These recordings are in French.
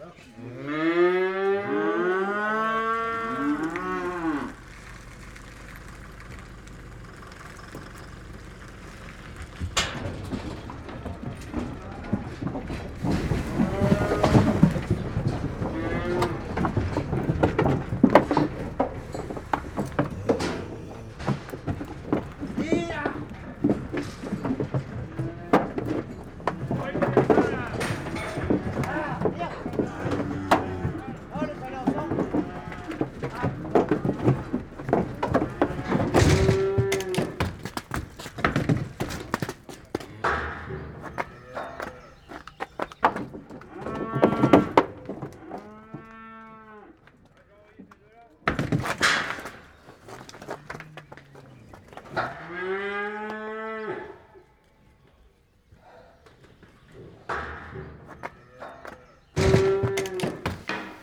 Hum.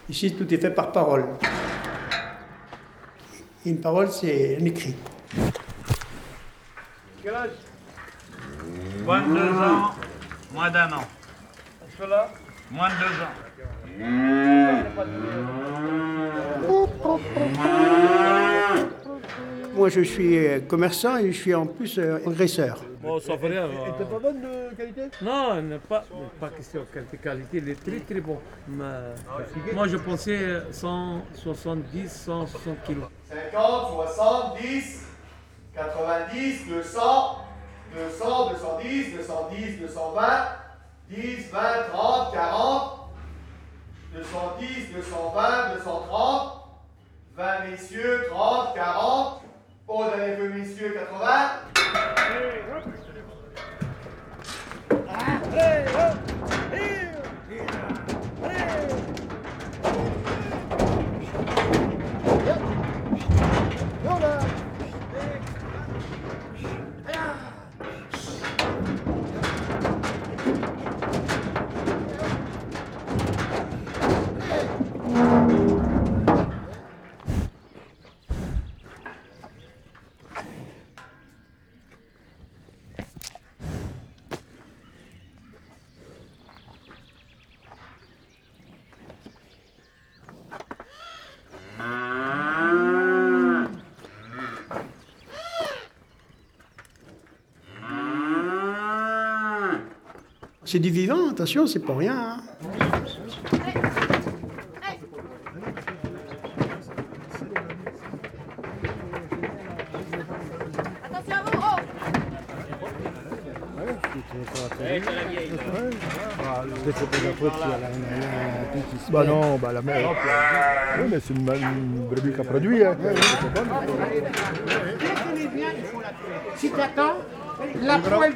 Ici, tout est fait par parole. une parole, c'est un écrit. Quel âge? Moins de deux ans, moins d'un an. Est-ce là Moins de deux ans. Moi, je suis euh, commerçant et je suis en plus euh, agresseur. Bon, ça fait rien. Elle était pas bonne de qualité? Non, elle n'est pas, pas question de qualité. qualité. Il est très très bon. Mais, moi, je pensais 170, 160 kilos. 50, 70, 90, 200, 200, 210, 210, 220, 10, 20, 30, 40, 210, 220, 230, 20 messieurs, 30, 40, au dernier peu messieurs, 80. Três, um, e... C'est du vivant, attention, c'est pas rien. Hein. Bah non, bah la mère. Oui, mais c'est une, une brebis qui a produit. Hein. Si tu attends, la poêle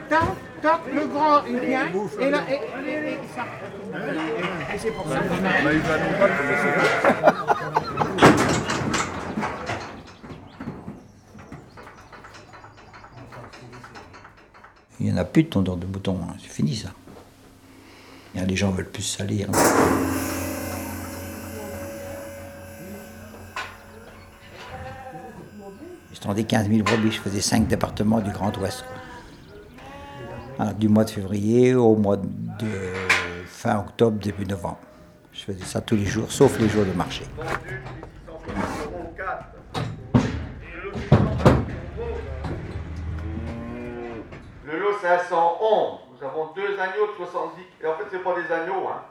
le grand il vient, et là, et, et, ça. Et c'est pour ça. Il n'y en a plus de tondeur de boutons, hein. c'est fini ça. les gens veulent plus salir. Je tendais 15 000 brebis, je faisais 5 départements du Grand Ouest. Du mois de février au mois de fin octobre, début novembre. Je faisais ça tous les jours, sauf les jours de marché. Le lot 511, nous avons deux agneaux de 70. Et en fait, ce pas des agneaux. Hein.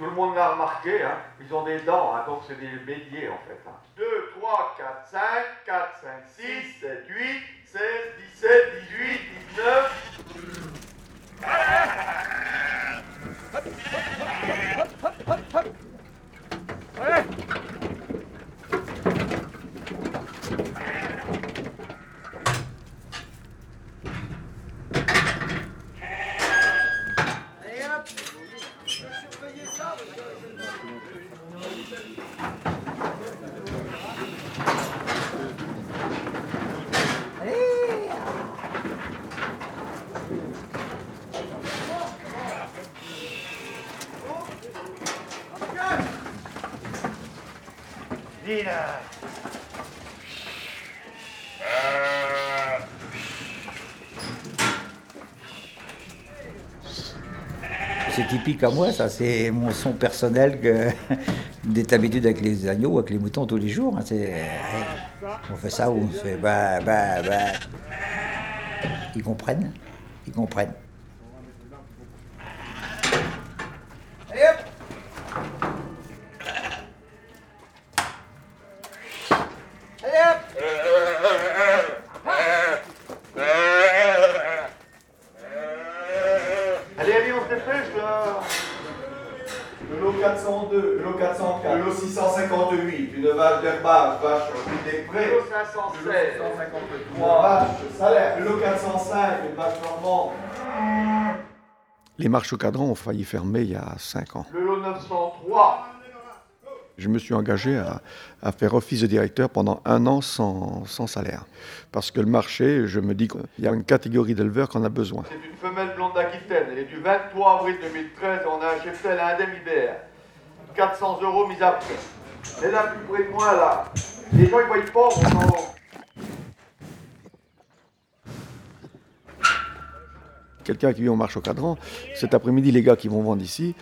Tout le monde l'a remarqué. Hein. Ils ont des dents, hein, donc c'est des béliers en fait. 2, 3, 4, 5, 4, 5, 6, 7, 8, 16, 17, 18, 19. C'est typique à moi, ça, c'est mon son personnel que d'être habitué avec les agneaux, avec les moutons tous les jours. Hein. On fait ça ou on fait bah bah bah. Ils comprennent, ils comprennent. 658, une vache d'herbage, vache des prés. Le lot 516. 3 vaches salaires. Le lot 405, une vache normande. Les marches au cadran ont failli fermer il y a 5 ans. Le lot 903. Je me suis engagé à, à faire office de directeur pendant un an sans, sans salaire. Parce que le marché, je me dis qu'il y a une catégorie d'éleveurs qu'on a besoin. C'est une femelle blonde d'Aquitaine. Elle est du 23 avril 2013 et on a un cheptel à indemne ibère. 400 euros mis à prix. Elle est là plus près de moi là. Les gens ils voient pas, on Quelqu'un qui vit en marche au cadran, cet après-midi, les gars qui vont vendre ici,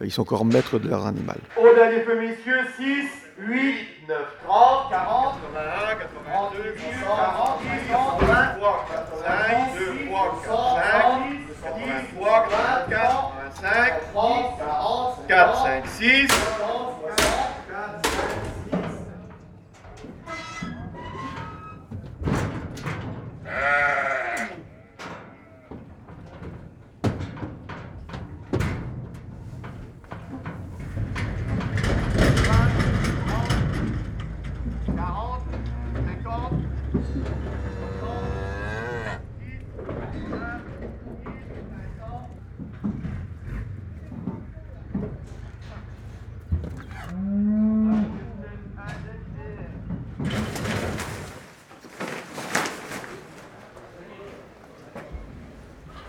ils sont encore maîtres de leur animal. Au dernier feu, messieurs, 6, 8, 9, 30, 40, 81, 82, 40, 50, 23, 85, 2 fois 45, 10 fois 44, 25, 30, 40, 4, 5, 6.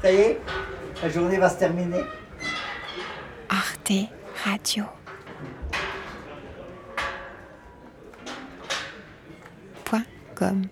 Ça y est, la journée va se terminer. Arte Radio. Com.